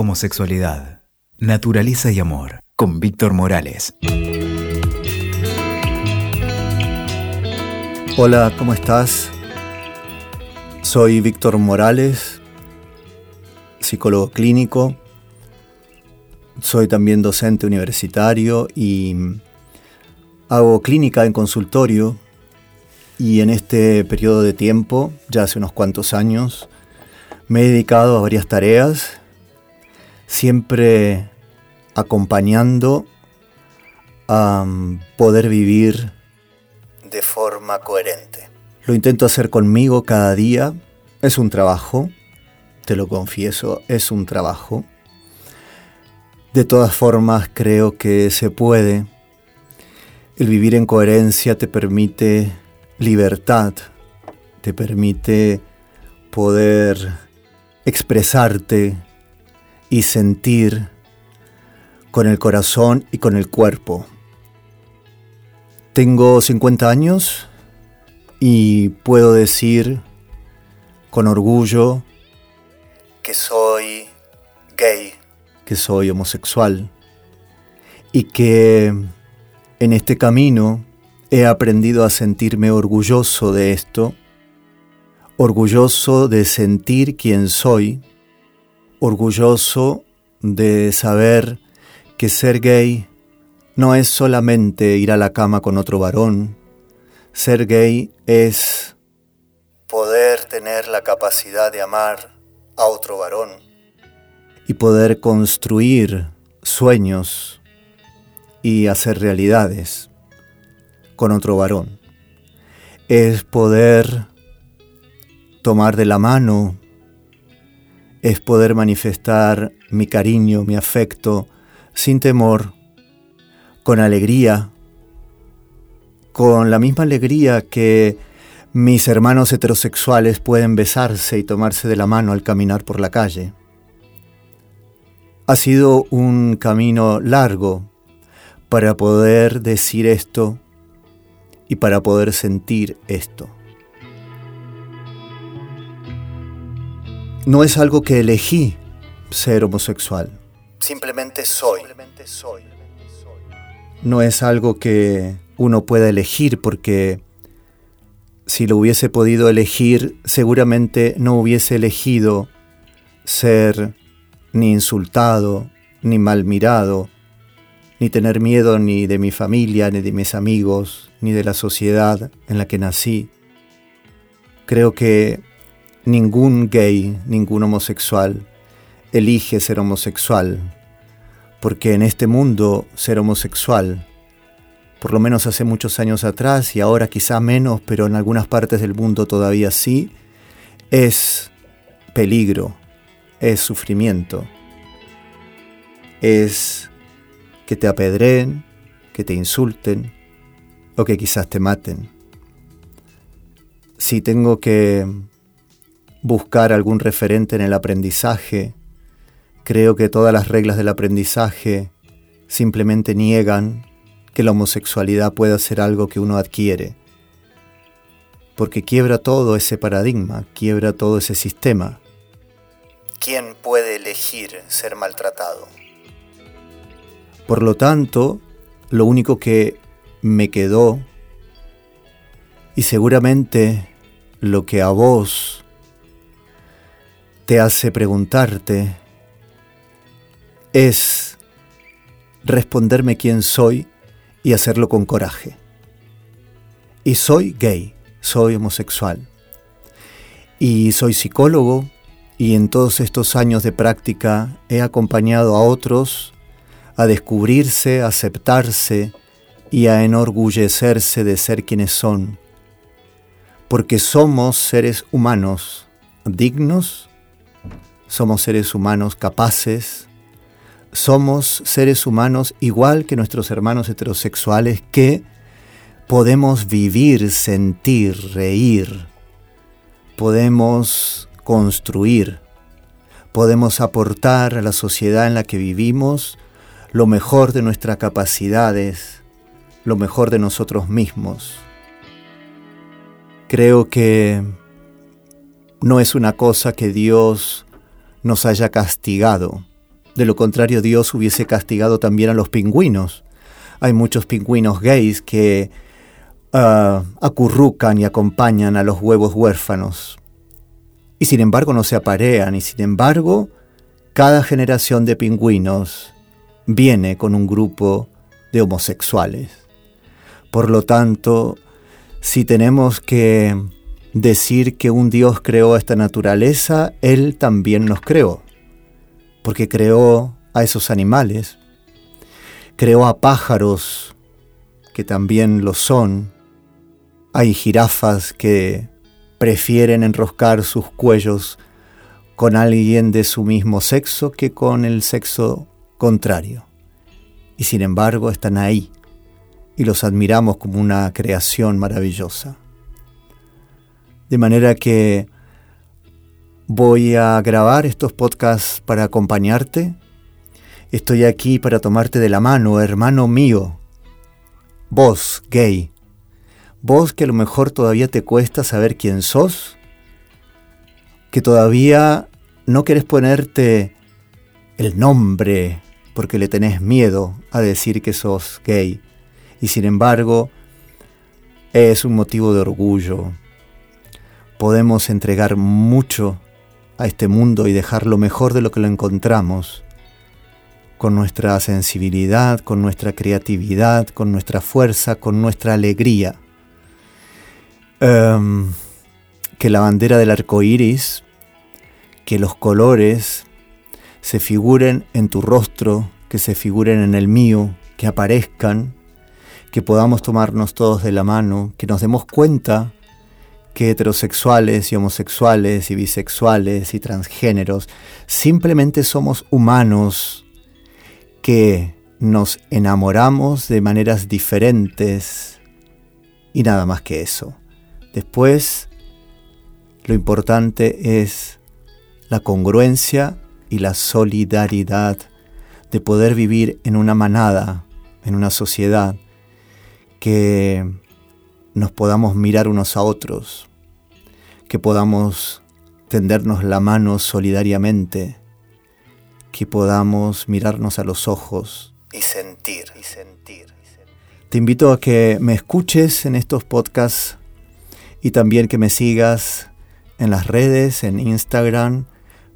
Homosexualidad, Naturaleza y Amor, con Víctor Morales. Hola, ¿cómo estás? Soy Víctor Morales, psicólogo clínico. Soy también docente universitario y hago clínica en consultorio. Y en este periodo de tiempo, ya hace unos cuantos años, me he dedicado a varias tareas siempre acompañando a poder vivir de forma coherente. Lo intento hacer conmigo cada día. Es un trabajo, te lo confieso, es un trabajo. De todas formas, creo que se puede. El vivir en coherencia te permite libertad, te permite poder expresarte y sentir con el corazón y con el cuerpo. Tengo 50 años y puedo decir con orgullo que soy gay, que soy homosexual y que en este camino he aprendido a sentirme orgulloso de esto, orgulloso de sentir quién soy orgulloso de saber que ser gay no es solamente ir a la cama con otro varón. Ser gay es poder tener la capacidad de amar a otro varón y poder construir sueños y hacer realidades con otro varón. Es poder tomar de la mano es poder manifestar mi cariño, mi afecto, sin temor, con alegría, con la misma alegría que mis hermanos heterosexuales pueden besarse y tomarse de la mano al caminar por la calle. Ha sido un camino largo para poder decir esto y para poder sentir esto. No es algo que elegí ser homosexual. Simplemente soy. No es algo que uno pueda elegir porque si lo hubiese podido elegir, seguramente no hubiese elegido ser ni insultado, ni mal mirado, ni tener miedo ni de mi familia, ni de mis amigos, ni de la sociedad en la que nací. Creo que ningún gay, ningún homosexual elige ser homosexual, porque en este mundo ser homosexual, por lo menos hace muchos años atrás y ahora quizá menos, pero en algunas partes del mundo todavía sí, es peligro, es sufrimiento, es que te apedreen, que te insulten o que quizás te maten. Si tengo que buscar algún referente en el aprendizaje. Creo que todas las reglas del aprendizaje simplemente niegan que la homosexualidad pueda ser algo que uno adquiere, porque quiebra todo ese paradigma, quiebra todo ese sistema. ¿Quién puede elegir ser maltratado? Por lo tanto, lo único que me quedó, y seguramente lo que a vos te hace preguntarte es responderme quién soy y hacerlo con coraje. Y soy gay, soy homosexual. Y soy psicólogo y en todos estos años de práctica he acompañado a otros a descubrirse, a aceptarse y a enorgullecerse de ser quienes son. Porque somos seres humanos dignos somos seres humanos capaces, somos seres humanos igual que nuestros hermanos heterosexuales que podemos vivir, sentir, reír, podemos construir, podemos aportar a la sociedad en la que vivimos lo mejor de nuestras capacidades, lo mejor de nosotros mismos. Creo que no es una cosa que Dios nos haya castigado De lo contrario, Dios hubiese castigado también a los pingüinos. Hay muchos pingüinos gays que ah, acurrucan y acompañan a los huevos huérfanos. Y sin embargo no se aparean, y sin embargo, cada generación de pingüinos viene con un grupo de homosexuales. Por lo tanto, si tenemos que decir que un Dios creó esta naturaleza, Él también nos creó, porque creó a esos animales, creó a pájaros que también lo son, hay jirafas que prefieren enroscar sus cuellos con alguien de su mismo sexo que con el sexo contrario. Y sin embargo están ahí y los admiramos como una creación maravillosa. De manera que voy a grabar estos podcasts para acompañarte. Estoy aquí para tomarte de la mano, hermano mío. Vos, gay. Vos que a lo mejor todavía te cuesta saber quién sos. Que todavía no querés ponerte el nombre porque le tenés miedo a decir que sos gay. Y sin embargo, es un motivo de orgullo, podemos entregar mucho a este mundo y dejarlo mejor de lo que lo encontramos, con nuestra sensibilidad, con nuestra creatividad, con nuestra fuerza, con nuestra alegría. Em, que la bandera del arco iris, que los colores se figuren en tu rostro, que se figuren en el mío, que aparezcan, que podamos tomarnos todos de la mano, que nos demos cuenta que heterosexuales y homosexuales y bisexuales y transgéneros simplemente somos humanos que nos enamoramos de maneras diferentes y nada más que eso. Después, lo importante es la congruencia y la solidaridad de poder vivir en una manada, en una sociedad, que nos podamos mirar unos a otros, que podamos tendernos la mano solidariamente, que podamos mirarnos a los ojos y sentir. Y sentir. Te invito a que me escuches en estos podcasts y también que me sigas en las redes, en Instagram,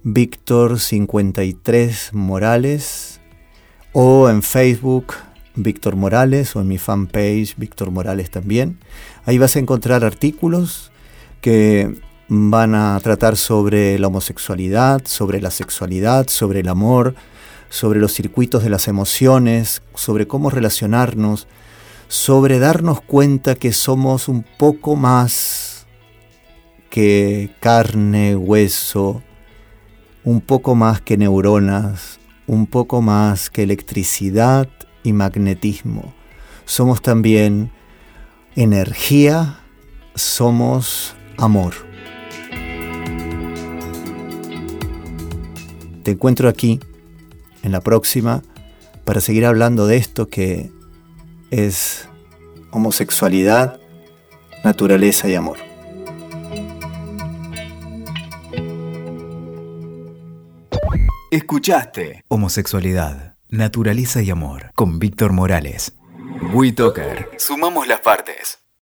Víctor53 Morales, o en Facebook, Víctor Morales, o en mi fanpage, Víctor Morales también. Ahí vas a encontrar artículos que van a tratar sobre la homosexualidad, sobre la sexualidad, sobre el amor, sobre los circuitos de las emociones, sobre cómo relacionarnos, sobre darnos cuenta que somos un poco más que carne, hueso, un poco más que neuronas, un poco más que electricidad y magnetismo. Somos también energía, somos amor. Te encuentro aquí en la próxima para seguir hablando de esto que es homosexualidad, naturaleza y amor. Escuchaste Homosexualidad, Naturaleza y Amor con Víctor Morales. WeToker. Sumamos las partes.